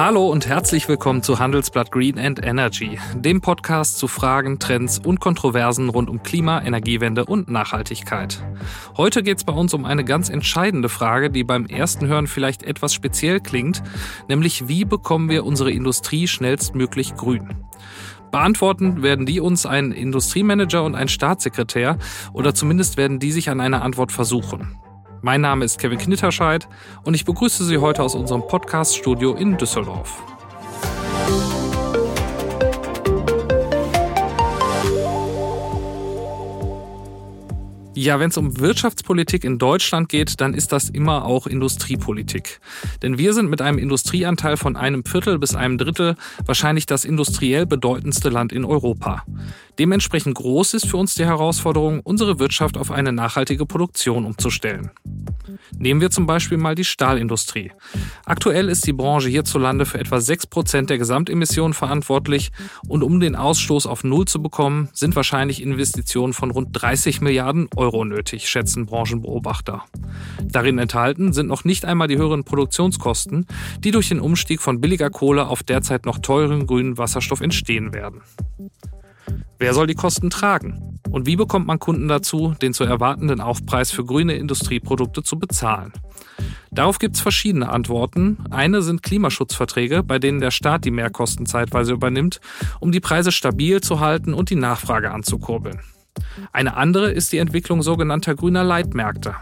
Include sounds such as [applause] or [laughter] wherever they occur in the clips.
Hallo und herzlich willkommen zu Handelsblatt Green and Energy, dem Podcast zu Fragen, Trends und Kontroversen rund um Klima, Energiewende und Nachhaltigkeit. Heute geht es bei uns um eine ganz entscheidende Frage, die beim ersten Hören vielleicht etwas speziell klingt, nämlich wie bekommen wir unsere Industrie schnellstmöglich grün? Beantworten werden die uns ein Industriemanager und ein Staatssekretär oder zumindest werden die sich an eine Antwort versuchen. Mein Name ist Kevin Knitterscheid und ich begrüße Sie heute aus unserem Podcast-Studio in Düsseldorf. Ja, wenn es um Wirtschaftspolitik in Deutschland geht, dann ist das immer auch Industriepolitik. Denn wir sind mit einem Industrieanteil von einem Viertel bis einem Drittel wahrscheinlich das industriell bedeutendste Land in Europa. Dementsprechend groß ist für uns die Herausforderung, unsere Wirtschaft auf eine nachhaltige Produktion umzustellen. Nehmen wir zum Beispiel mal die Stahlindustrie. Aktuell ist die Branche hierzulande für etwa 6% der Gesamtemissionen verantwortlich und um den Ausstoß auf Null zu bekommen, sind wahrscheinlich Investitionen von rund 30 Milliarden Euro nötig, schätzen Branchenbeobachter. Darin enthalten sind noch nicht einmal die höheren Produktionskosten, die durch den Umstieg von billiger Kohle auf derzeit noch teuren grünen Wasserstoff entstehen werden. Wer soll die Kosten tragen? Und wie bekommt man Kunden dazu, den zu erwartenden Aufpreis für grüne Industrieprodukte zu bezahlen? Darauf gibt es verschiedene Antworten. Eine sind Klimaschutzverträge, bei denen der Staat die Mehrkosten zeitweise übernimmt, um die Preise stabil zu halten und die Nachfrage anzukurbeln. Eine andere ist die Entwicklung sogenannter grüner Leitmärkte.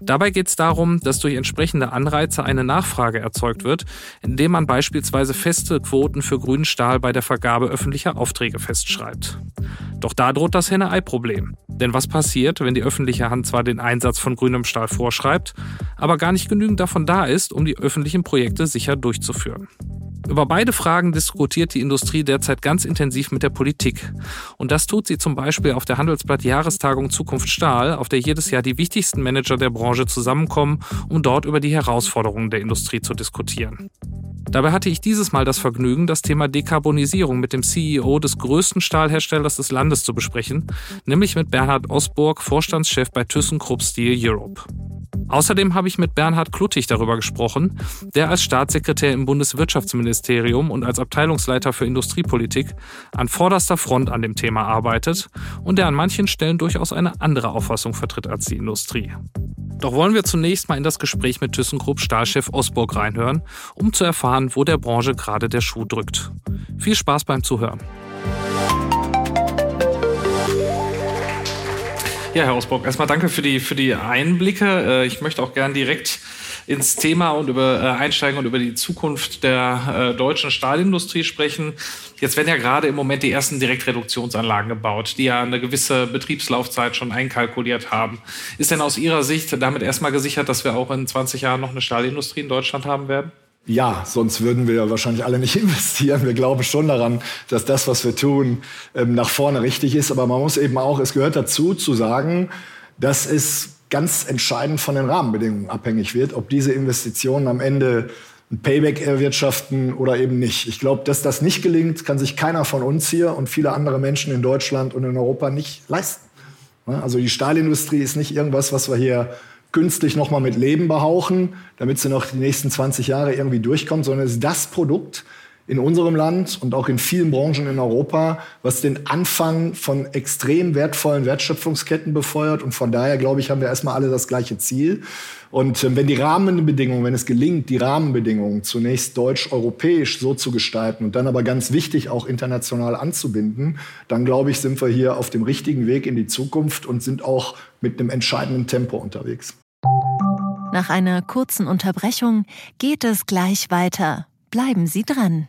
Dabei geht es darum, dass durch entsprechende Anreize eine Nachfrage erzeugt wird, indem man beispielsweise feste Quoten für grünen Stahl bei der Vergabe öffentlicher Aufträge festschreibt. Doch da droht das Henne-Ei-Problem. Denn was passiert, wenn die öffentliche Hand zwar den Einsatz von grünem Stahl vorschreibt, aber gar nicht genügend davon da ist, um die öffentlichen Projekte sicher durchzuführen? Über beide Fragen diskutiert die Industrie derzeit ganz intensiv mit der Politik. Und das tut sie zum Beispiel auf der Handelsblatt Jahrestagung Zukunft Stahl, auf der jedes Jahr die wichtigsten Manager der Branche zusammenkommen, um dort über die Herausforderungen der Industrie zu diskutieren. Dabei hatte ich dieses Mal das Vergnügen, das Thema Dekarbonisierung mit dem CEO des größten Stahlherstellers des Landes zu besprechen, nämlich mit Bernhard Osburg, Vorstandschef bei ThyssenKrupp Steel Europe. Außerdem habe ich mit Bernhard Kluttig darüber gesprochen, der als Staatssekretär im Bundeswirtschaftsministerium und als Abteilungsleiter für Industriepolitik an vorderster Front an dem Thema arbeitet und der an manchen Stellen durchaus eine andere Auffassung vertritt als die Industrie. Doch wollen wir zunächst mal in das Gespräch mit ThyssenKrupp Stahlchef Osburg reinhören, um zu erfahren, wo der Branche gerade der Schuh drückt. Viel Spaß beim Zuhören. Ja, Herr Osburg, erstmal danke für die, für die Einblicke. Äh, ich möchte auch gern direkt ins Thema und über äh, einsteigen und über die Zukunft der äh, deutschen Stahlindustrie sprechen. Jetzt werden ja gerade im Moment die ersten Direktreduktionsanlagen gebaut, die ja eine gewisse Betriebslaufzeit schon einkalkuliert haben. Ist denn aus Ihrer Sicht damit erstmal gesichert, dass wir auch in 20 Jahren noch eine Stahlindustrie in Deutschland haben werden? Ja, sonst würden wir wahrscheinlich alle nicht [laughs] investieren. Wir glauben schon daran, dass das, was wir tun, ähm, nach vorne richtig ist. Aber man muss eben auch, es gehört dazu, zu sagen, dass es ganz entscheidend von den Rahmenbedingungen abhängig wird, ob diese Investitionen am Ende ein Payback erwirtschaften oder eben nicht. Ich glaube, dass das nicht gelingt, kann sich keiner von uns hier und viele andere Menschen in Deutschland und in Europa nicht leisten. Also die Stahlindustrie ist nicht irgendwas, was wir hier künstlich nochmal mit Leben behauchen, damit sie noch die nächsten 20 Jahre irgendwie durchkommt, sondern es ist das Produkt in unserem Land und auch in vielen Branchen in Europa, was den Anfang von extrem wertvollen Wertschöpfungsketten befeuert. Und von daher, glaube ich, haben wir erstmal alle das gleiche Ziel. Und äh, wenn die Rahmenbedingungen, wenn es gelingt, die Rahmenbedingungen zunächst deutsch-europäisch so zu gestalten und dann aber ganz wichtig auch international anzubinden, dann glaube ich, sind wir hier auf dem richtigen Weg in die Zukunft und sind auch mit einem entscheidenden Tempo unterwegs. Nach einer kurzen Unterbrechung geht es gleich weiter. Bleiben Sie dran.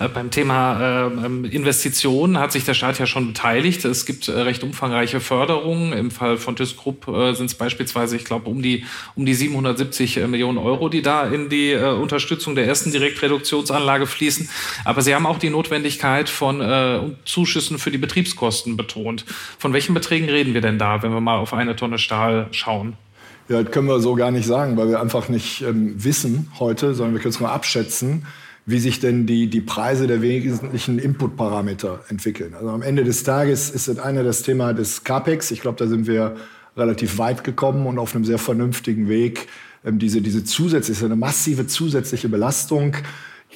Äh, beim Thema äh, Investitionen hat sich der Staat ja schon beteiligt. Es gibt äh, recht umfangreiche Förderungen. Im Fall von ThysGroup äh, sind es beispielsweise, ich glaube, um die, um die 770 äh, Millionen Euro, die da in die äh, Unterstützung der ersten Direktreduktionsanlage fließen. Aber Sie haben auch die Notwendigkeit von Zuschüssen für die Betriebskosten betont. Von welchen Beträgen reden wir denn da, wenn wir mal auf eine Tonne Stahl schauen? Ja, das können wir so gar nicht sagen, weil wir einfach nicht ähm, wissen heute, sondern wir können es nur abschätzen wie sich denn die, die Preise der wesentlichen Inputparameter entwickeln. Also am Ende des Tages ist das eine das Thema des CAPEX. Ich glaube, da sind wir relativ weit gekommen und auf einem sehr vernünftigen Weg, ähm, diese, diese zusätzliche, eine massive zusätzliche Belastung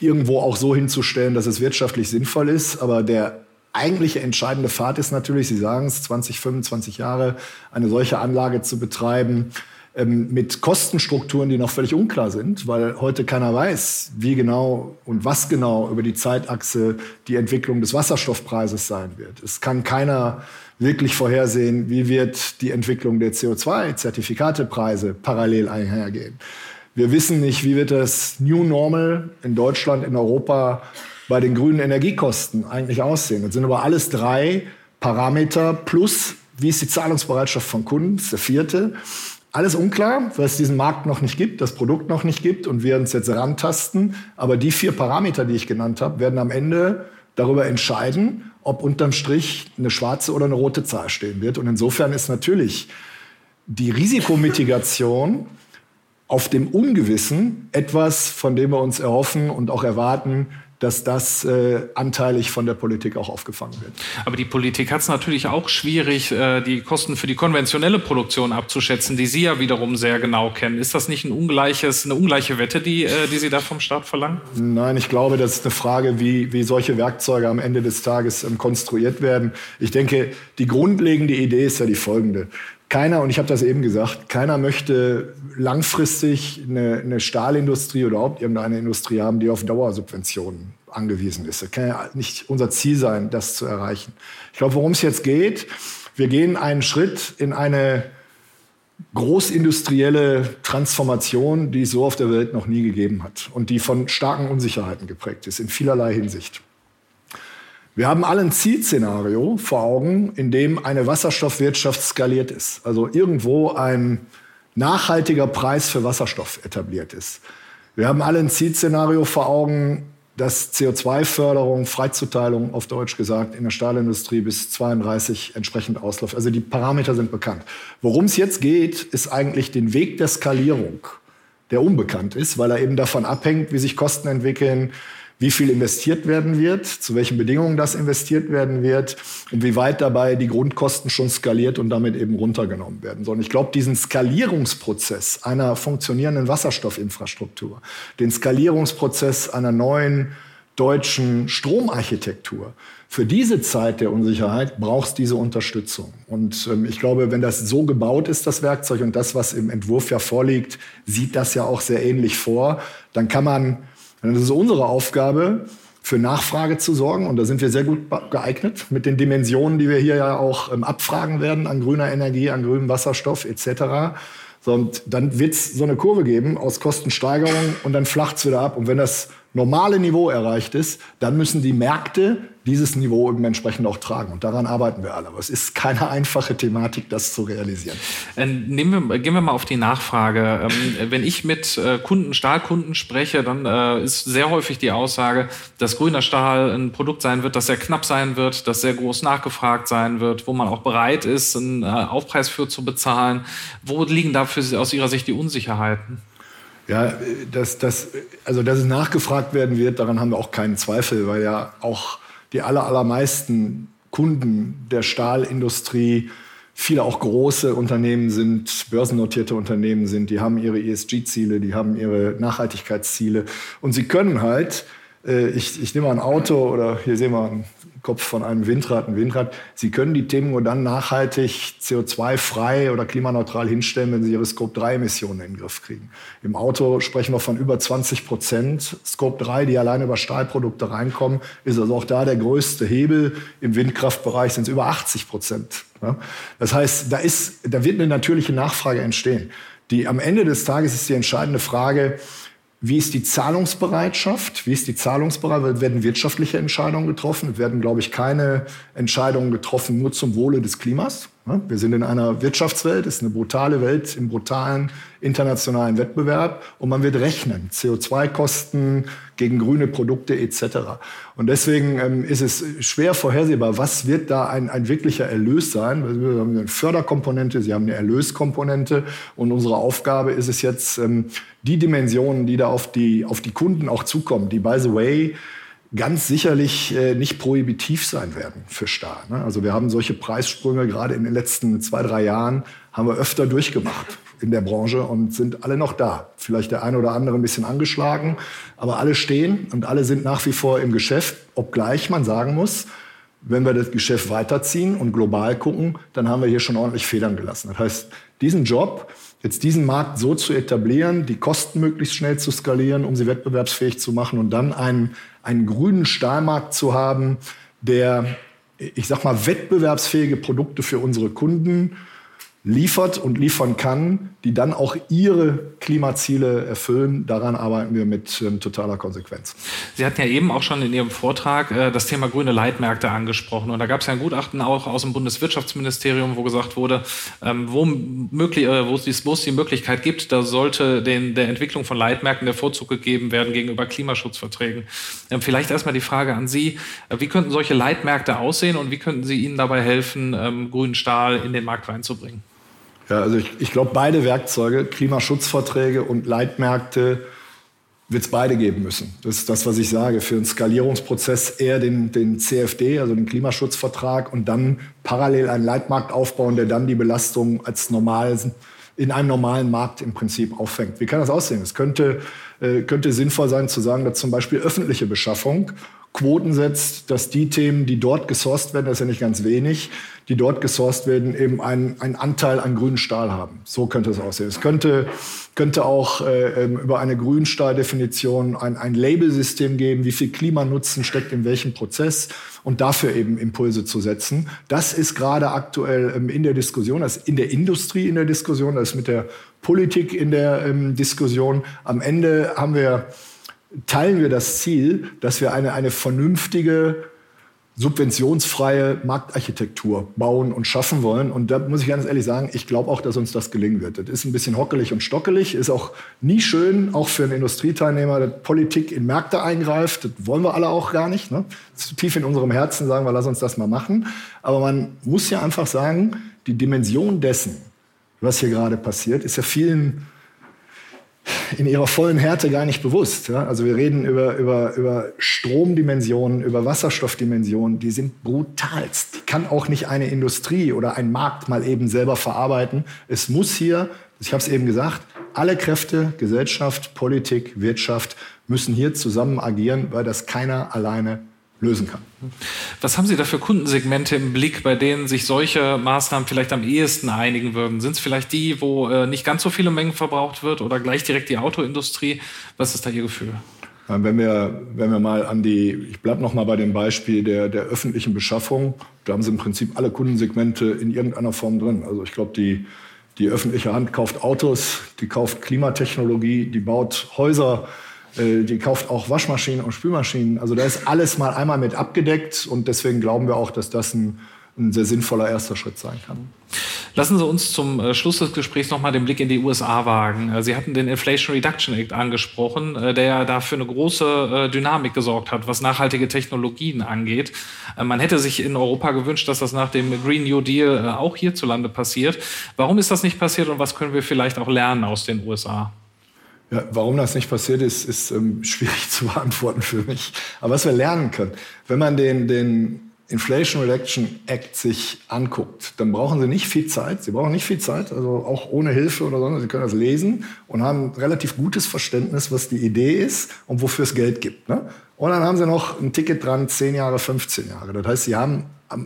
irgendwo auch so hinzustellen, dass es wirtschaftlich sinnvoll ist. Aber der eigentliche entscheidende Pfad ist natürlich, Sie sagen es, 20, 25 Jahre eine solche Anlage zu betreiben, ähm, mit Kostenstrukturen, die noch völlig unklar sind, weil heute keiner weiß, wie genau und was genau über die Zeitachse die Entwicklung des Wasserstoffpreises sein wird. Es kann keiner wirklich vorhersehen, wie wird die Entwicklung der CO2-Zertifikatepreise parallel einhergehen. Wir wissen nicht, wie wird das New Normal in Deutschland, in Europa bei den grünen Energiekosten eigentlich aussehen. Das sind aber alles drei Parameter plus, wie ist die Zahlungsbereitschaft von Kunden, das ist der vierte. Alles unklar, weil es diesen Markt noch nicht gibt, das Produkt noch nicht gibt und wir uns jetzt rantasten. Aber die vier Parameter, die ich genannt habe, werden am Ende darüber entscheiden, ob unterm Strich eine schwarze oder eine rote Zahl stehen wird. Und insofern ist natürlich die Risikomitigation auf dem Ungewissen etwas, von dem wir uns erhoffen und auch erwarten, dass das äh, anteilig von der Politik auch aufgefangen wird. Aber die Politik hat es natürlich auch schwierig, äh, die Kosten für die konventionelle Produktion abzuschätzen, die Sie ja wiederum sehr genau kennen. Ist das nicht ein ungleiches, eine ungleiche Wette, die, äh, die Sie da vom Staat verlangen? Nein, ich glaube, das ist eine Frage, wie, wie solche Werkzeuge am Ende des Tages ähm, konstruiert werden. Ich denke, die grundlegende Idee ist ja die folgende. Keiner, und ich habe das eben gesagt, keiner möchte langfristig eine, eine Stahlindustrie oder überhaupt irgendeine Industrie haben, die auf Dauersubventionen angewiesen ist. Das kann ja nicht unser Ziel sein, das zu erreichen. Ich glaube, worum es jetzt geht, wir gehen einen Schritt in eine großindustrielle Transformation, die es so auf der Welt noch nie gegeben hat und die von starken Unsicherheiten geprägt ist, in vielerlei Hinsicht. Wir haben alle ein Zielszenario vor Augen, in dem eine Wasserstoffwirtschaft skaliert ist. Also irgendwo ein nachhaltiger Preis für Wasserstoff etabliert ist. Wir haben alle ein Zielszenario vor Augen, dass CO2-Förderung, Freizuteilung auf Deutsch gesagt, in der Stahlindustrie bis 32 entsprechend ausläuft. Also die Parameter sind bekannt. Worum es jetzt geht, ist eigentlich den Weg der Skalierung, der unbekannt ist, weil er eben davon abhängt, wie sich Kosten entwickeln, wie viel investiert werden wird, zu welchen Bedingungen das investiert werden wird und wie weit dabei die Grundkosten schon skaliert und damit eben runtergenommen werden sollen. Ich glaube, diesen Skalierungsprozess einer funktionierenden Wasserstoffinfrastruktur, den Skalierungsprozess einer neuen deutschen Stromarchitektur, für diese Zeit der Unsicherheit braucht es diese Unterstützung. Und ähm, ich glaube, wenn das so gebaut ist, das Werkzeug, und das, was im Entwurf ja vorliegt, sieht das ja auch sehr ähnlich vor, dann kann man das ist unsere Aufgabe, für Nachfrage zu sorgen. Und da sind wir sehr gut geeignet mit den Dimensionen, die wir hier ja auch ähm, abfragen werden an grüner Energie, an grünem Wasserstoff etc. So, und dann wird es so eine Kurve geben aus Kostensteigerung und dann flacht es wieder ab. Und wenn das normale Niveau erreicht ist, dann müssen die Märkte dieses Niveau eben entsprechend auch tragen. Und daran arbeiten wir alle. Aber es ist keine [laughs] einfache Thematik, das zu realisieren. Äh, nehmen wir, gehen wir mal auf die Nachfrage. Ähm, wenn ich mit äh, Kunden, Stahlkunden spreche, dann äh, ist sehr häufig die Aussage, dass grüner Stahl ein Produkt sein wird, das sehr knapp sein wird, das sehr groß nachgefragt sein wird, wo man auch bereit ist, einen äh, Aufpreis für zu bezahlen. Wo liegen dafür aus Ihrer Sicht die Unsicherheiten? Ja, dass, dass, also dass es nachgefragt werden wird, daran haben wir auch keinen Zweifel, weil ja auch die aller, allermeisten Kunden der Stahlindustrie viele auch große Unternehmen sind, börsennotierte Unternehmen sind, die haben ihre ESG-Ziele, die haben ihre Nachhaltigkeitsziele. Und sie können halt, äh, ich, ich nehme mal ein Auto oder hier sehen wir ein Kopf von einem Windrad, ein Windrad. Sie können die Themen nur dann nachhaltig CO2-frei oder klimaneutral hinstellen, wenn Sie Ihre Scope-3-Emissionen in den Griff kriegen. Im Auto sprechen wir von über 20 Prozent Scope-3, die allein über Stahlprodukte reinkommen. Ist also auch da der größte Hebel. Im Windkraftbereich sind es über 80 Prozent. Das heißt, da, ist, da wird eine natürliche Nachfrage entstehen. Die, am Ende des Tages ist die entscheidende Frage, wie ist die Zahlungsbereitschaft? Wie ist die Zahlungsbereitschaft? Werden wirtschaftliche Entscheidungen getroffen? Werden, glaube ich, keine Entscheidungen getroffen nur zum Wohle des Klimas. Wir sind in einer Wirtschaftswelt, es ist eine brutale Welt im brutalen internationalen Wettbewerb und man wird rechnen, CO2-Kosten gegen grüne Produkte etc. Und deswegen ähm, ist es schwer vorhersehbar, was wird da ein, ein wirklicher Erlös sein. Wir haben eine Förderkomponente, Sie haben eine Erlöskomponente und unsere Aufgabe ist es jetzt, ähm, die Dimensionen, die da auf die, auf die Kunden auch zukommen, die, by the way, ganz sicherlich äh, nicht prohibitiv sein werden für Stahl. Ne? Also wir haben solche Preissprünge gerade in den letzten zwei, drei Jahren haben wir öfter durchgemacht in der Branche und sind alle noch da. Vielleicht der eine oder andere ein bisschen angeschlagen, aber alle stehen und alle sind nach wie vor im Geschäft, obgleich man sagen muss, wenn wir das Geschäft weiterziehen und global gucken, dann haben wir hier schon ordentlich Federn gelassen. Das heißt, diesen Job, jetzt diesen Markt so zu etablieren, die Kosten möglichst schnell zu skalieren, um sie wettbewerbsfähig zu machen und dann einen, einen grünen Stahlmarkt zu haben, der, ich sag mal, wettbewerbsfähige Produkte für unsere Kunden liefert und liefern kann, die dann auch ihre Klimaziele erfüllen. Daran arbeiten wir mit ähm, totaler Konsequenz. Sie hatten ja eben auch schon in Ihrem Vortrag äh, das Thema grüne Leitmärkte angesprochen. Und da gab es ja ein Gutachten auch aus dem Bundeswirtschaftsministerium, wo gesagt wurde, ähm, wo, möglich, äh, wo, es, wo es die Möglichkeit gibt, da sollte den, der Entwicklung von Leitmärkten der Vorzug gegeben werden gegenüber Klimaschutzverträgen. Ähm, vielleicht erstmal die Frage an Sie, äh, wie könnten solche Leitmärkte aussehen und wie könnten Sie ihnen dabei helfen, ähm, grünen Stahl in den Markt reinzubringen? Ja, also ich, ich glaube, beide Werkzeuge, Klimaschutzverträge und Leitmärkte, wird es beide geben müssen. Das ist das, was ich sage. Für einen Skalierungsprozess eher den, den CFD, also den Klimaschutzvertrag, und dann parallel einen Leitmarkt aufbauen, der dann die Belastung als normal in einem normalen Markt im Prinzip auffängt. Wie kann das aussehen? Es könnte, äh, könnte sinnvoll sein zu sagen, dass zum Beispiel öffentliche Beschaffung Quoten setzt, dass die Themen, die dort gesourced werden, das ist ja nicht ganz wenig, die dort gesourced werden, eben einen, einen Anteil an grünen Stahl haben. So könnte es aussehen. Es könnte, könnte auch äh, ähm, über eine Grünstahldefinition ein, ein Labelsystem geben, wie viel Klimanutzen steckt in welchem Prozess und dafür eben Impulse zu setzen. Das ist gerade aktuell ähm, in der Diskussion, das ist in der Industrie in der Diskussion, das ist mit der Politik in der ähm, Diskussion. Am Ende haben wir teilen wir das Ziel, dass wir eine, eine vernünftige, subventionsfreie Marktarchitektur bauen und schaffen wollen. Und da muss ich ganz ehrlich sagen, ich glaube auch, dass uns das gelingen wird. Das ist ein bisschen hockelig und stockelig, ist auch nie schön, auch für einen Industrieteilnehmer, dass Politik in Märkte eingreift. Das wollen wir alle auch gar nicht. Ne? Tief in unserem Herzen sagen wir, lass uns das mal machen. Aber man muss ja einfach sagen, die Dimension dessen, was hier gerade passiert, ist ja vielen in ihrer vollen Härte gar nicht bewusst. Ja? Also wir reden über, über, über Stromdimensionen, über Wasserstoffdimensionen, die sind brutalst. Die kann auch nicht eine Industrie oder ein Markt mal eben selber verarbeiten. Es muss hier, ich habe es eben gesagt, alle Kräfte, Gesellschaft, Politik, Wirtschaft müssen hier zusammen agieren, weil das keiner alleine lösen kann. Was haben Sie da für Kundensegmente im Blick, bei denen sich solche Maßnahmen vielleicht am ehesten einigen würden? Sind es vielleicht die, wo äh, nicht ganz so viele Mengen verbraucht wird oder gleich direkt die Autoindustrie? Was ist da Ihr Gefühl? Wenn wir, wenn wir mal an die, ich bleibe noch mal bei dem Beispiel der, der öffentlichen Beschaffung, da haben Sie im Prinzip alle Kundensegmente in irgendeiner Form drin. Also ich glaube, die, die öffentliche Hand kauft Autos, die kauft Klimatechnologie, die baut Häuser, die kauft auch Waschmaschinen und Spülmaschinen. Also da ist alles mal einmal mit abgedeckt und deswegen glauben wir auch, dass das ein, ein sehr sinnvoller erster Schritt sein kann. Lassen Sie uns zum äh, Schluss des Gesprächs nochmal den Blick in die USA wagen. Äh, Sie hatten den Inflation Reduction Act angesprochen, der ja dafür eine große Dynamik gesorgt hat, was nachhaltige Technologien angeht. Man hätte sich in Europa gewünscht, dass das nach dem Green New Deal auch hierzulande passiert. Warum ist das nicht passiert und was können wir vielleicht auch lernen aus den USA? Ja, warum das nicht passiert ist, ist ähm, [laughs] schwierig zu beantworten für mich. Aber was wir lernen können, wenn man den, den Inflation Reduction Act sich anguckt, dann brauchen Sie nicht viel Zeit. Sie brauchen nicht viel Zeit, also auch ohne Hilfe oder so. Sie können das lesen und haben relativ gutes Verständnis, was die Idee ist und wofür es Geld gibt. Ne? Und dann haben Sie noch ein Ticket dran, 10 Jahre, 15 Jahre. Das heißt, Sie haben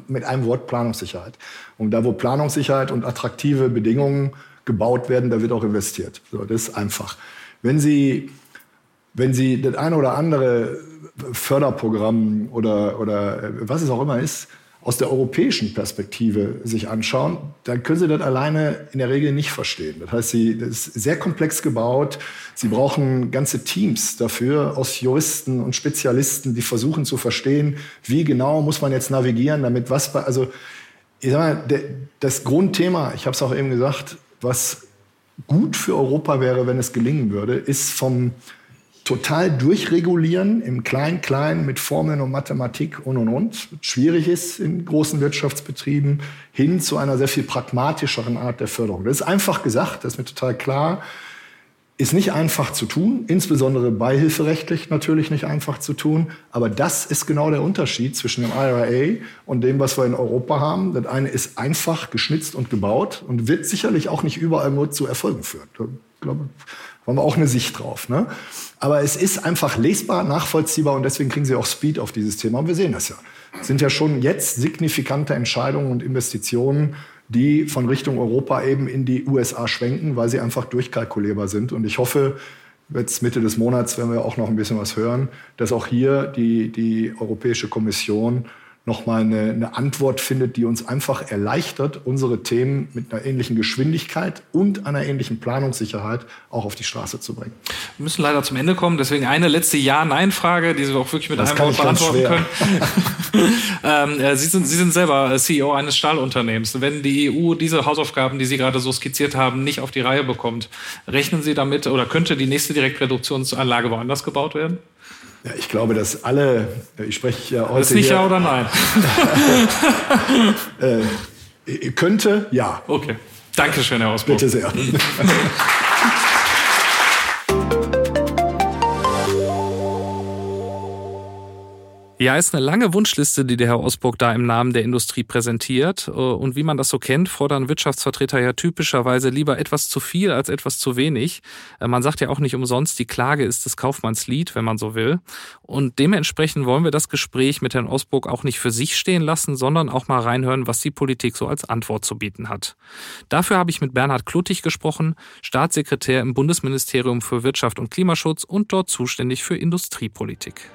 mit einem Wort Planungssicherheit. Und da, wo Planungssicherheit und attraktive Bedingungen gebaut werden, da wird auch investiert. So, das ist einfach. Wenn Sie, wenn Sie das eine oder andere Förderprogramm oder, oder was es auch immer ist, aus der europäischen Perspektive sich anschauen, dann können Sie das alleine in der Regel nicht verstehen. Das heißt, Sie, das ist sehr komplex gebaut. Sie brauchen ganze Teams dafür aus Juristen und Spezialisten, die versuchen zu verstehen, wie genau muss man jetzt navigieren, damit was also ich sag mal, das Grundthema, ich habe es auch eben gesagt, was gut für Europa wäre, wenn es gelingen würde, ist vom total durchregulieren im Klein-Klein mit Formeln und Mathematik und und und, schwierig ist in großen Wirtschaftsbetrieben, hin zu einer sehr viel pragmatischeren Art der Förderung. Das ist einfach gesagt, das ist mir total klar. Ist nicht einfach zu tun, insbesondere beihilferechtlich natürlich nicht einfach zu tun. Aber das ist genau der Unterschied zwischen dem IRA und dem, was wir in Europa haben. Das eine ist einfach geschnitzt und gebaut und wird sicherlich auch nicht überall nur zu Erfolgen führen. Ich glaube, haben wir auch eine Sicht drauf. Ne? Aber es ist einfach lesbar, nachvollziehbar und deswegen kriegen sie auch Speed auf dieses Thema. Und wir sehen das ja. Es sind ja schon jetzt signifikante Entscheidungen und Investitionen, die von Richtung Europa eben in die USA schwenken, weil sie einfach durchkalkulierbar sind. Und ich hoffe, jetzt Mitte des Monats werden wir auch noch ein bisschen was hören, dass auch hier die, die Europäische Kommission nochmal eine, eine Antwort findet, die uns einfach erleichtert, unsere Themen mit einer ähnlichen Geschwindigkeit und einer ähnlichen Planungssicherheit auch auf die Straße zu bringen. Wir müssen leider zum Ende kommen, deswegen eine letzte Ja-Nein-Frage, die Sie auch wirklich mit das einem Wort beantworten können. [laughs] ähm, äh, Sie, sind, Sie sind selber CEO eines Stahlunternehmens. Wenn die EU diese Hausaufgaben, die Sie gerade so skizziert haben, nicht auf die Reihe bekommt, rechnen Sie damit oder könnte die nächste Direktreduktionsanlage woanders gebaut werden? Ja, ich glaube, dass alle, ich spreche ja heute. Das ist nicht hier, ja oder nein? [laughs] äh, könnte, ja. Okay. Dankeschön, Herr Ausbruch. Bitte sehr. [laughs] Ja, ist eine lange Wunschliste, die der Herr Osburg da im Namen der Industrie präsentiert. Äh, und wie man das so kennt, fordern Wirtschaftsvertreter ja typischerweise lieber etwas zu viel als etwas zu wenig. Äh, man sagt ja auch nicht umsonst, die Klage ist des Kaufmanns Lied, wenn man so will. Und dementsprechend wollen wir das Gespräch mit Herrn Osburg auch nicht für sich stehen lassen, sondern auch mal reinhören, was die Politik so als Antwort zu bieten hat. Dafür habe ich mit Bernhard Kluttig gesprochen, Staatssekretär im Bundesministerium für Wirtschaft und Klimaschutz und dort zuständig für Industriepolitik.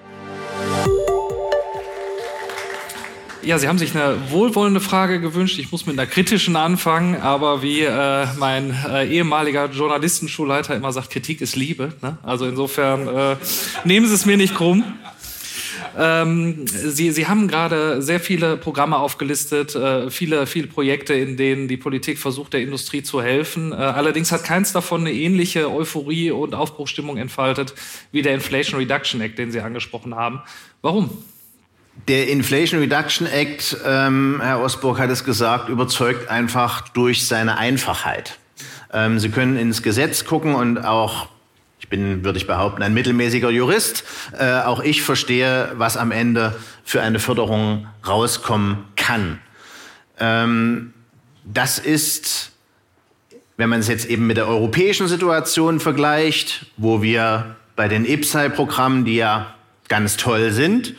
Ja, Sie haben sich eine wohlwollende Frage gewünscht. Ich muss mit einer kritischen anfangen, aber wie äh, mein äh, ehemaliger Journalistenschulleiter immer sagt, Kritik ist Liebe. Ne? Also insofern äh, nehmen Sie es mir nicht krumm. Ähm, Sie, Sie haben gerade sehr viele Programme aufgelistet, äh, viele, viele Projekte, in denen die Politik versucht, der Industrie zu helfen. Äh, allerdings hat keins davon eine ähnliche Euphorie und Aufbruchstimmung entfaltet wie der Inflation Reduction Act, den Sie angesprochen haben. Warum? Der Inflation Reduction Act, ähm, Herr Osburg hat es gesagt, überzeugt einfach durch seine Einfachheit. Ähm, Sie können ins Gesetz gucken und auch, ich bin, würde ich behaupten, ein mittelmäßiger Jurist, äh, auch ich verstehe, was am Ende für eine Förderung rauskommen kann. Ähm, das ist, wenn man es jetzt eben mit der europäischen Situation vergleicht, wo wir bei den IPSAI-Programmen, die ja ganz toll sind,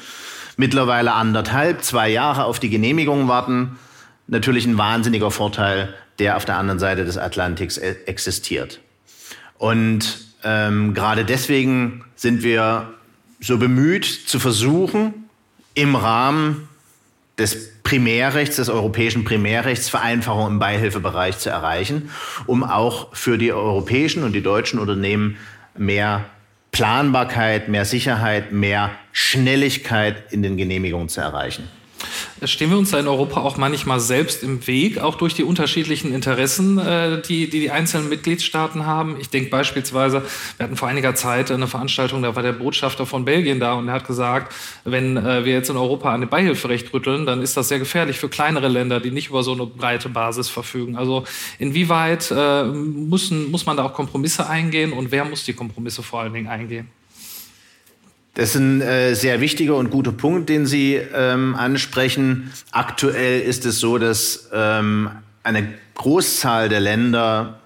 mittlerweile anderthalb, zwei Jahre auf die Genehmigung warten. Natürlich ein wahnsinniger Vorteil, der auf der anderen Seite des Atlantiks e- existiert. Und ähm, gerade deswegen sind wir so bemüht zu versuchen, im Rahmen des Primärrechts, des europäischen Primärrechts, Vereinfachung im Beihilfebereich zu erreichen, um auch für die europäischen und die deutschen Unternehmen mehr Planbarkeit, mehr Sicherheit, mehr Schnelligkeit in den Genehmigungen zu erreichen. Stehen wir uns da in Europa auch manchmal selbst im Weg, auch durch die unterschiedlichen Interessen, äh, die, die die einzelnen Mitgliedstaaten haben? Ich denke beispielsweise, wir hatten vor einiger Zeit eine Veranstaltung, da war der Botschafter von Belgien da und er hat gesagt, wenn äh, wir jetzt in Europa an dem Beihilferecht rütteln, dann ist das sehr gefährlich für kleinere Länder, die nicht über so eine breite Basis verfügen. Also inwieweit äh, müssen, muss man da auch Kompromisse eingehen und wer muss die Kompromisse vor allen Dingen eingehen? Das ist ein äh, sehr wichtiger und guter Punkt, den Sie ähm, ansprechen. Aktuell ist es so, dass ähm, eine Großzahl der Länder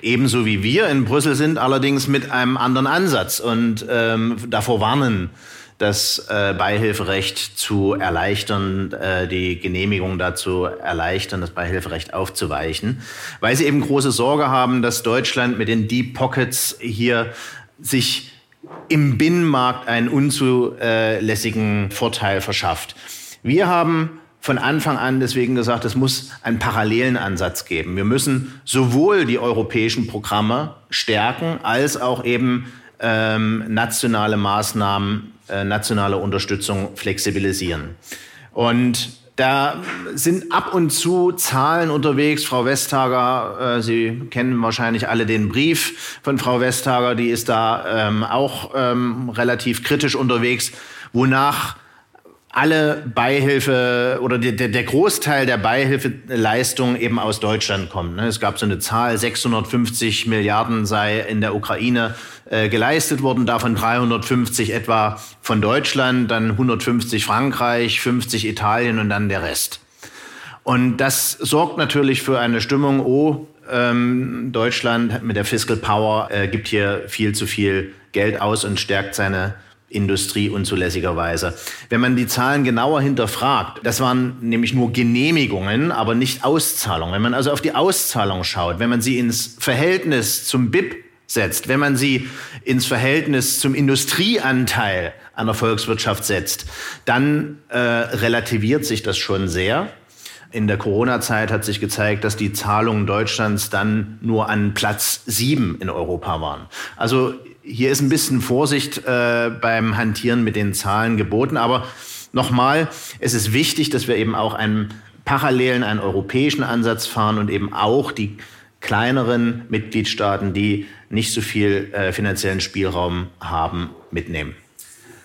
ebenso wie wir in Brüssel sind, allerdings mit einem anderen Ansatz und ähm, davor warnen, das äh, Beihilferecht zu erleichtern, äh, die Genehmigung dazu erleichtern, das Beihilferecht aufzuweichen, weil sie eben große Sorge haben, dass Deutschland mit den Deep Pockets hier sich im Binnenmarkt einen unzulässigen Vorteil verschafft. Wir haben von Anfang an deswegen gesagt, es muss einen parallelen Ansatz geben. Wir müssen sowohl die europäischen Programme stärken, als auch eben ähm, nationale Maßnahmen, äh, nationale Unterstützung flexibilisieren. Und da sind ab und zu Zahlen unterwegs. Frau Westhager, äh, Sie kennen wahrscheinlich alle den Brief von Frau Westhager, die ist da ähm, auch ähm, relativ kritisch unterwegs, wonach alle Beihilfe oder der, der Großteil der Beihilfeleistungen eben aus Deutschland kommt. Ne? Es gab so eine Zahl, 650 Milliarden sei in der Ukraine äh, geleistet worden, davon 350 etwa von Deutschland, dann 150 Frankreich, 50 Italien und dann der Rest. Und das sorgt natürlich für eine Stimmung, oh, ähm, Deutschland mit der Fiscal Power äh, gibt hier viel zu viel Geld aus und stärkt seine Industrie unzulässigerweise. Wenn man die Zahlen genauer hinterfragt, das waren nämlich nur Genehmigungen, aber nicht Auszahlungen. Wenn man also auf die Auszahlung schaut, wenn man sie ins Verhältnis zum BIP setzt, wenn man sie ins Verhältnis zum Industrieanteil einer Volkswirtschaft setzt, dann äh, relativiert sich das schon sehr. In der Corona-Zeit hat sich gezeigt, dass die Zahlungen Deutschlands dann nur an Platz sieben in Europa waren. Also hier ist ein bisschen Vorsicht äh, beim Hantieren mit den Zahlen geboten. Aber nochmal, es ist wichtig, dass wir eben auch einen parallelen, einen europäischen Ansatz fahren und eben auch die kleineren Mitgliedstaaten, die nicht so viel äh, finanziellen Spielraum haben, mitnehmen.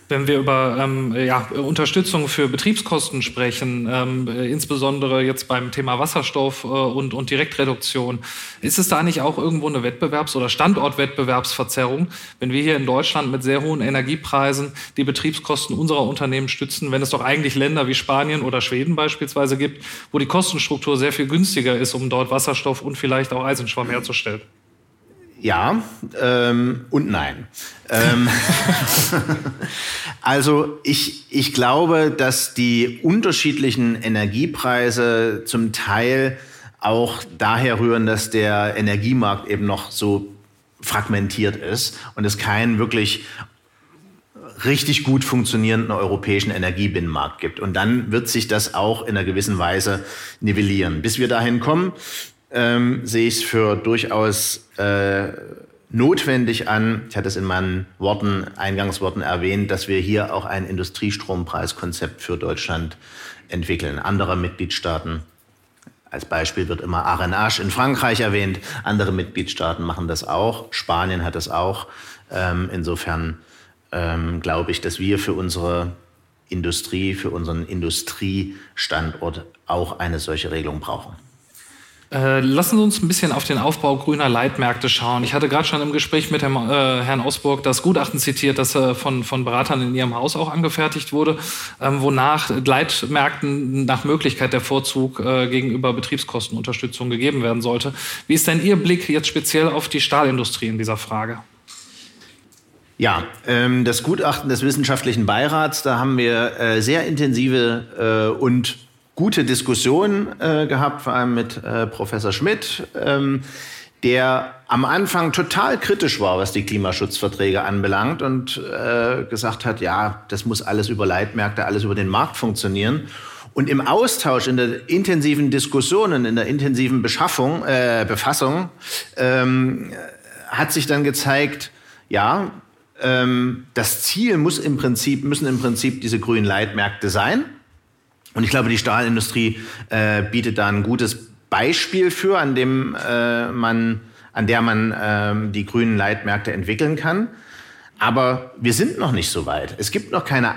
Wenn wir über ähm, ja, Unterstützung für Betriebskosten sprechen, ähm, äh, insbesondere jetzt beim Thema Wasserstoff äh, und, und Direktreduktion, ist es da nicht auch irgendwo eine Wettbewerbs- oder Standortwettbewerbsverzerrung, wenn wir hier in Deutschland mit sehr hohen Energiepreisen die Betriebskosten unserer Unternehmen stützen, wenn es doch eigentlich Länder wie Spanien oder Schweden beispielsweise gibt, wo die Kostenstruktur sehr viel günstiger ist, um dort Wasserstoff und vielleicht auch Eisenschwamm herzustellen? Ja ähm, und nein. Ähm, [laughs] also ich, ich glaube, dass die unterschiedlichen Energiepreise zum Teil auch daher rühren, dass der Energiemarkt eben noch so fragmentiert ist und es keinen wirklich richtig gut funktionierenden europäischen Energiebinnenmarkt gibt. Und dann wird sich das auch in einer gewissen Weise nivellieren. Bis wir dahin kommen, ähm, sehe ich es für durchaus äh, notwendig an, ich hatte es in meinen Worten, Eingangsworten erwähnt, dass wir hier auch ein Industriestrompreiskonzept für Deutschland entwickeln. Andere Mitgliedstaaten, als Beispiel wird immer Arenache in Frankreich erwähnt, andere Mitgliedstaaten machen das auch, Spanien hat das auch. Ähm, insofern ähm, glaube ich, dass wir für unsere Industrie, für unseren Industriestandort auch eine solche Regelung brauchen. Äh, lassen Sie uns ein bisschen auf den Aufbau grüner Leitmärkte schauen. Ich hatte gerade schon im Gespräch mit dem, äh, Herrn Osburg das Gutachten zitiert, das äh, von, von Beratern in Ihrem Haus auch angefertigt wurde, ähm, wonach Leitmärkten nach Möglichkeit der Vorzug äh, gegenüber Betriebskostenunterstützung gegeben werden sollte. Wie ist denn Ihr Blick jetzt speziell auf die Stahlindustrie in dieser Frage? Ja, ähm, das Gutachten des wissenschaftlichen Beirats, da haben wir äh, sehr intensive und gute Diskussion äh, gehabt, vor allem mit äh, Professor Schmidt, ähm, der am Anfang total kritisch war, was die Klimaschutzverträge anbelangt und äh, gesagt hat, ja, das muss alles über Leitmärkte, alles über den Markt funktionieren. Und im Austausch, in der intensiven Diskussion und in der intensiven Beschaffung, äh, Befassung, ähm, hat sich dann gezeigt, ja, ähm, das Ziel muss im Prinzip, müssen im Prinzip diese grünen Leitmärkte sein. Und ich glaube, die Stahlindustrie äh, bietet da ein gutes Beispiel für, an dem äh, man, an der man äh, die grünen Leitmärkte entwickeln kann. Aber wir sind noch nicht so weit. Es gibt noch keine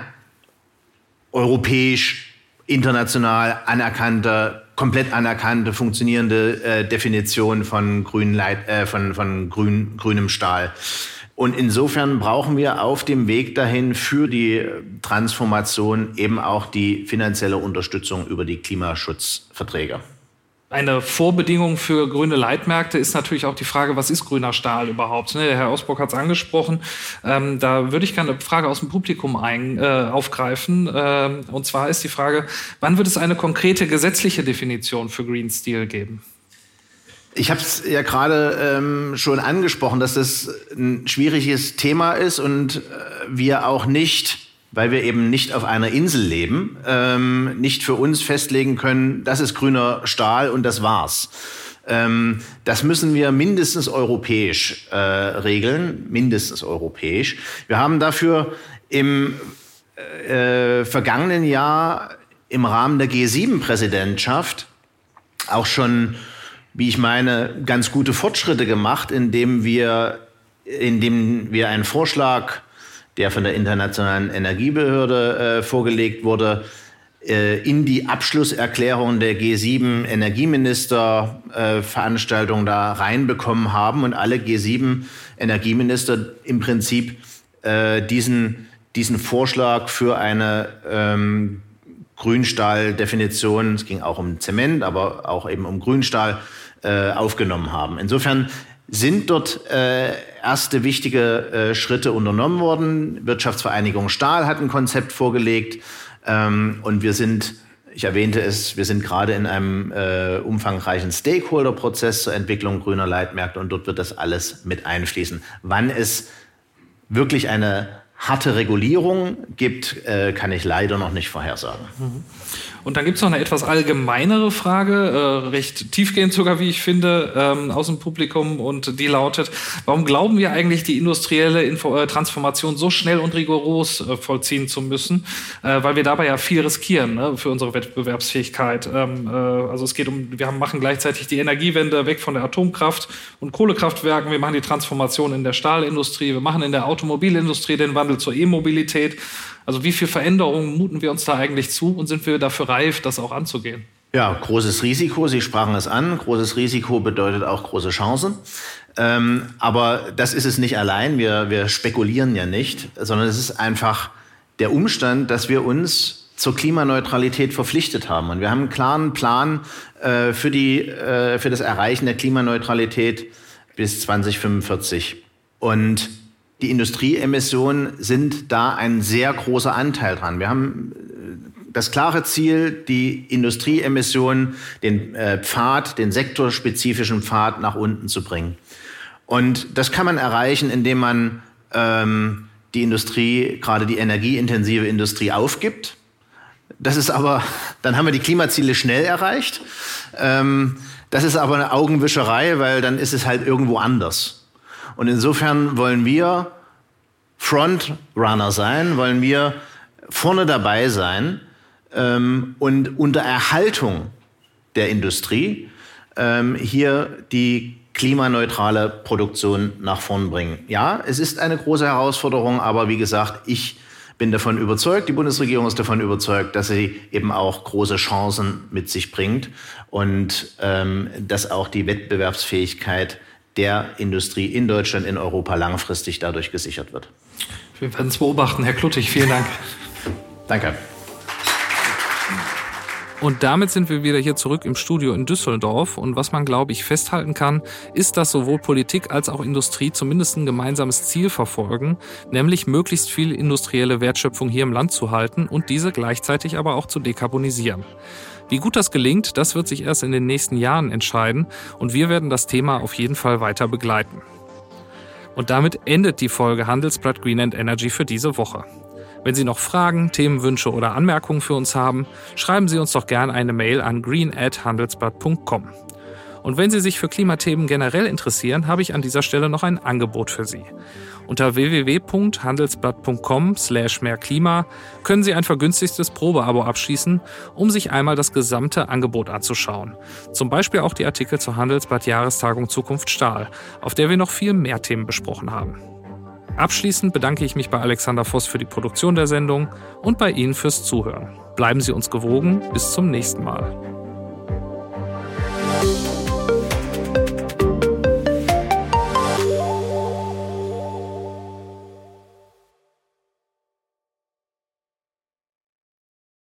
europäisch, international anerkannte, komplett anerkannte, funktionierende äh, Definition von, grünen Leit, äh, von, von grün, grünem Stahl. Und insofern brauchen wir auf dem Weg dahin für die Transformation eben auch die finanzielle Unterstützung über die Klimaschutzverträge. Eine Vorbedingung für grüne Leitmärkte ist natürlich auch die Frage, was ist grüner Stahl überhaupt? Ne, der Herr Ausburg hat es angesprochen. Ähm, da würde ich gerne eine Frage aus dem Publikum ein, äh, aufgreifen. Ähm, und zwar ist die Frage, wann wird es eine konkrete gesetzliche Definition für Green Steel geben? Ich habe es ja gerade ähm, schon angesprochen, dass das ein schwieriges Thema ist und äh, wir auch nicht weil wir eben nicht auf einer Insel leben, ähm, nicht für uns festlegen können, das ist grüner Stahl und das war's. Ähm, das müssen wir mindestens europäisch äh, regeln, mindestens europäisch. Wir haben dafür im äh, vergangenen Jahr im Rahmen der G7-Präsidentschaft auch schon, wie ich meine, ganz gute Fortschritte gemacht, indem wir, indem wir einen Vorschlag der von der Internationalen Energiebehörde äh, vorgelegt wurde, äh, in die Abschlusserklärung der G7 Energieminister-Veranstaltung äh, da reinbekommen haben und alle G7 Energieminister im Prinzip äh, diesen, diesen Vorschlag für eine ähm, Grünstahldefinition, es ging auch um Zement, aber auch eben um Grünstahl, äh, aufgenommen haben. Insofern sind dort äh, erste wichtige äh, Schritte unternommen worden. Wirtschaftsvereinigung Stahl hat ein Konzept vorgelegt ähm, und wir sind, ich erwähnte es, wir sind gerade in einem äh, umfangreichen Stakeholder-Prozess zur Entwicklung grüner Leitmärkte und dort wird das alles mit einfließen. Wann es wirklich eine harte Regulierung gibt, äh, kann ich leider noch nicht vorhersagen. Mhm. Und dann gibt es noch eine etwas allgemeinere Frage, äh, recht tiefgehend sogar, wie ich finde, ähm, aus dem Publikum. Und die lautet, warum glauben wir eigentlich, die industrielle Info äh, Transformation so schnell und rigoros äh, vollziehen zu müssen? Äh, weil wir dabei ja viel riskieren ne, für unsere Wettbewerbsfähigkeit. Ähm, äh, also es geht um, wir haben, machen gleichzeitig die Energiewende weg von der Atomkraft und Kohlekraftwerken. Wir machen die Transformation in der Stahlindustrie. Wir machen in der Automobilindustrie den Wandel zur E-Mobilität. Also wie viel Veränderungen muten wir uns da eigentlich zu und sind wir dafür reif, das auch anzugehen? Ja, großes Risiko. Sie sprachen es an. Großes Risiko bedeutet auch große Chancen. Ähm, aber das ist es nicht allein. Wir, wir spekulieren ja nicht, sondern es ist einfach der Umstand, dass wir uns zur Klimaneutralität verpflichtet haben. Und wir haben einen klaren Plan äh, für, die, äh, für das Erreichen der Klimaneutralität bis 2045. Und die Industrieemissionen sind da ein sehr großer Anteil dran. Wir haben äh, das klare Ziel, die Industrieemissionen, den äh, Pfad, den sektorspezifischen Pfad nach unten zu bringen. Und das kann man erreichen, indem man ähm, die Industrie, gerade die energieintensive Industrie, aufgibt. Das ist aber, [laughs] dann haben wir die Klimaziele schnell erreicht. Ähm, das ist aber eine Augenwischerei, weil dann ist es halt irgendwo anders. Und insofern wollen wir Frontrunner sein, wollen wir vorne dabei sein ähm, und unter Erhaltung der Industrie ähm, hier die klimaneutrale Produktion nach vorn bringen. Ja, es ist eine große Herausforderung, aber wie gesagt, ich bin davon überzeugt, die Bundesregierung ist davon überzeugt, dass sie eben auch große Chancen mit sich bringt und ähm, dass auch die Wettbewerbsfähigkeit der Industrie in Deutschland, in Europa langfristig dadurch gesichert wird. Wir werden es beobachten. Herr Kluttig, vielen Dank. [laughs] Danke. Und damit sind wir wieder hier zurück im Studio in Düsseldorf. Und was man, glaube ich, festhalten kann, ist, dass sowohl Politik als auch Industrie zumindest ein gemeinsames Ziel verfolgen, nämlich möglichst viel industrielle Wertschöpfung hier im Land zu halten und diese gleichzeitig aber auch zu dekarbonisieren. Wie gut das gelingt, das wird sich erst in den nächsten Jahren entscheiden und wir werden das Thema auf jeden Fall weiter begleiten. Und damit endet die Folge Handelsblatt Green Energy für diese Woche. Wenn Sie noch Fragen, Themenwünsche oder Anmerkungen für uns haben, schreiben Sie uns doch gerne eine Mail an green@handelsblatt.com. Und wenn Sie sich für Klimathemen generell interessieren, habe ich an dieser Stelle noch ein Angebot für Sie. Unter www.handelsblatt.com slash mehrklima können Sie ein vergünstigtes Probeabo abschließen, um sich einmal das gesamte Angebot anzuschauen. Zum Beispiel auch die Artikel zur Handelsblatt Jahrestagung Zukunft Stahl, auf der wir noch viel mehr Themen besprochen haben. Abschließend bedanke ich mich bei Alexander Voss für die Produktion der Sendung und bei Ihnen fürs Zuhören. Bleiben Sie uns gewogen. Bis zum nächsten Mal.